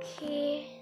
Okay.